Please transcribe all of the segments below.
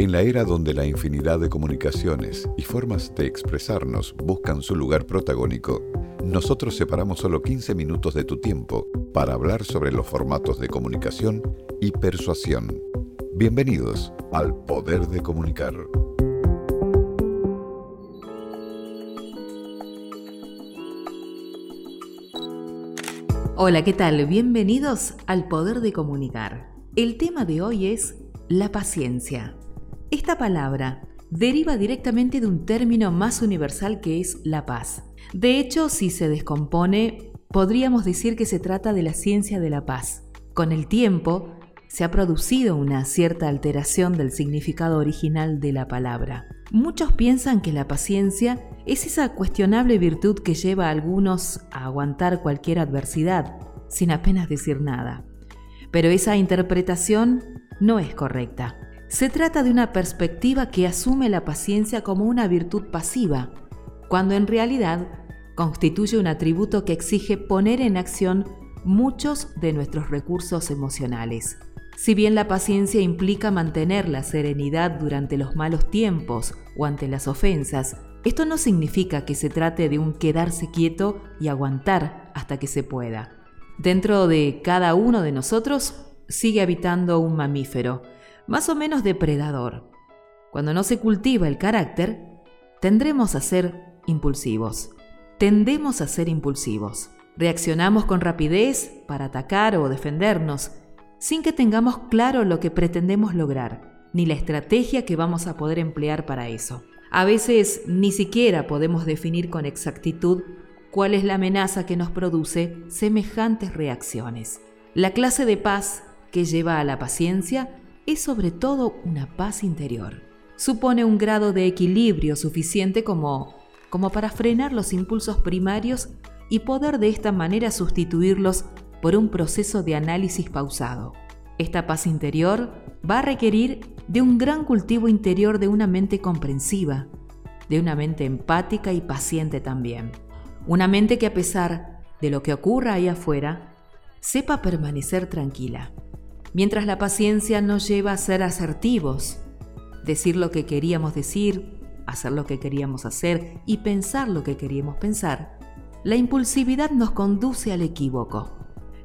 En la era donde la infinidad de comunicaciones y formas de expresarnos buscan su lugar protagónico, nosotros separamos solo 15 minutos de tu tiempo para hablar sobre los formatos de comunicación y persuasión. Bienvenidos al Poder de Comunicar. Hola, ¿qué tal? Bienvenidos al Poder de Comunicar. El tema de hoy es la paciencia. Esta palabra deriva directamente de un término más universal que es la paz. De hecho, si se descompone, podríamos decir que se trata de la ciencia de la paz. Con el tiempo, se ha producido una cierta alteración del significado original de la palabra. Muchos piensan que la paciencia es esa cuestionable virtud que lleva a algunos a aguantar cualquier adversidad, sin apenas decir nada. Pero esa interpretación no es correcta. Se trata de una perspectiva que asume la paciencia como una virtud pasiva, cuando en realidad constituye un atributo que exige poner en acción muchos de nuestros recursos emocionales. Si bien la paciencia implica mantener la serenidad durante los malos tiempos o ante las ofensas, esto no significa que se trate de un quedarse quieto y aguantar hasta que se pueda. Dentro de cada uno de nosotros sigue habitando un mamífero, más o menos depredador. Cuando no se cultiva el carácter, tendremos a ser impulsivos. Tendemos a ser impulsivos. Reaccionamos con rapidez para atacar o defendernos, sin que tengamos claro lo que pretendemos lograr, ni la estrategia que vamos a poder emplear para eso. A veces ni siquiera podemos definir con exactitud cuál es la amenaza que nos produce semejantes reacciones. La clase de paz que lleva a la paciencia es sobre todo una paz interior. Supone un grado de equilibrio suficiente como, como para frenar los impulsos primarios y poder de esta manera sustituirlos por un proceso de análisis pausado. Esta paz interior va a requerir de un gran cultivo interior de una mente comprensiva, de una mente empática y paciente también. Una mente que a pesar de lo que ocurra ahí afuera, sepa permanecer tranquila mientras la paciencia nos lleva a ser asertivos, decir lo que queríamos decir, hacer lo que queríamos hacer y pensar lo que queríamos pensar, la impulsividad nos conduce al equívoco.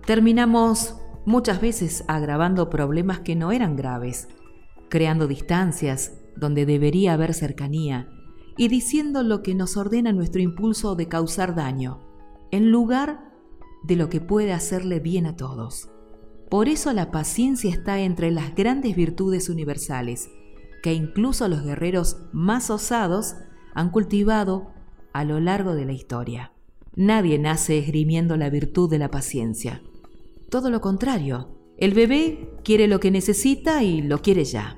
Terminamos muchas veces agravando problemas que no eran graves, creando distancias donde debería haber cercanía y diciendo lo que nos ordena nuestro impulso de causar daño, en lugar de lo que puede hacerle bien a todos. Por eso la paciencia está entre las grandes virtudes universales, que incluso los guerreros más osados han cultivado a lo largo de la historia. Nadie nace esgrimiendo la virtud de la paciencia. Todo lo contrario, el bebé quiere lo que necesita y lo quiere ya.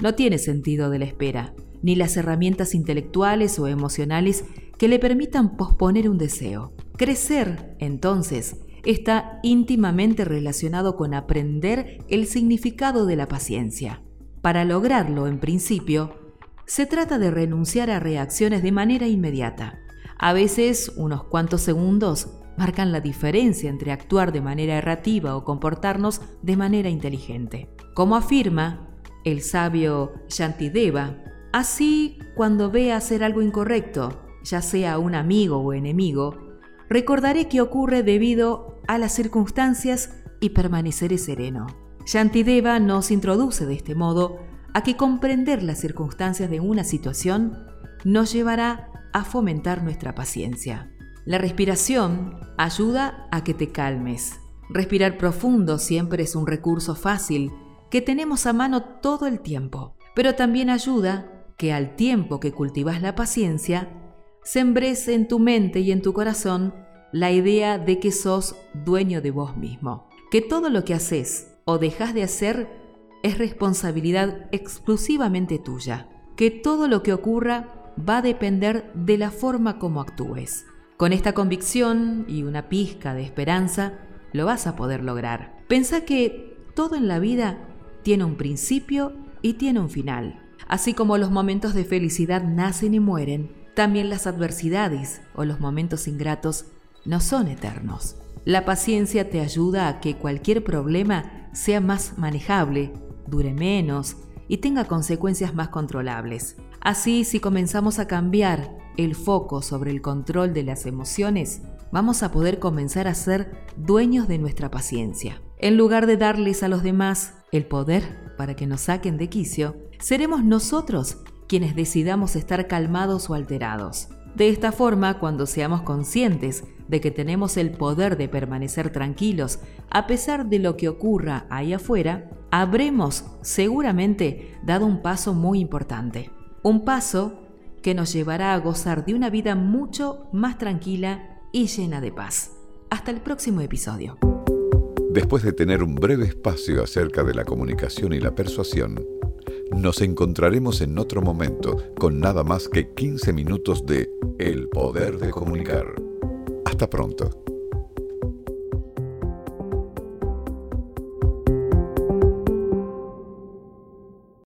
No tiene sentido de la espera, ni las herramientas intelectuales o emocionales que le permitan posponer un deseo. Crecer, entonces, está íntimamente relacionado con aprender el significado de la paciencia. Para lograrlo, en principio, se trata de renunciar a reacciones de manera inmediata. A veces, unos cuantos segundos marcan la diferencia entre actuar de manera errativa o comportarnos de manera inteligente. Como afirma el sabio Shantideva, así cuando vea hacer algo incorrecto, ya sea un amigo o enemigo, recordaré que ocurre debido a las circunstancias y permaneceré sereno. Shantideva nos introduce de este modo a que comprender las circunstancias de una situación nos llevará a fomentar nuestra paciencia. La respiración ayuda a que te calmes. Respirar profundo siempre es un recurso fácil que tenemos a mano todo el tiempo, pero también ayuda que al tiempo que cultivas la paciencia, sembres en tu mente y en tu corazón la idea de que sos dueño de vos mismo, que todo lo que haces o dejas de hacer es responsabilidad exclusivamente tuya, que todo lo que ocurra va a depender de la forma como actúes. Con esta convicción y una pizca de esperanza, lo vas a poder lograr. Pensá que todo en la vida tiene un principio y tiene un final. Así como los momentos de felicidad nacen y mueren, también las adversidades o los momentos ingratos no son eternos. La paciencia te ayuda a que cualquier problema sea más manejable, dure menos y tenga consecuencias más controlables. Así, si comenzamos a cambiar el foco sobre el control de las emociones, vamos a poder comenzar a ser dueños de nuestra paciencia. En lugar de darles a los demás el poder para que nos saquen de quicio, seremos nosotros quienes decidamos estar calmados o alterados. De esta forma, cuando seamos conscientes de que tenemos el poder de permanecer tranquilos a pesar de lo que ocurra ahí afuera, habremos seguramente dado un paso muy importante. Un paso que nos llevará a gozar de una vida mucho más tranquila y llena de paz. Hasta el próximo episodio. Después de tener un breve espacio acerca de la comunicación y la persuasión, nos encontraremos en otro momento con nada más que 15 minutos de El Poder de Comunicar. Hasta pronto.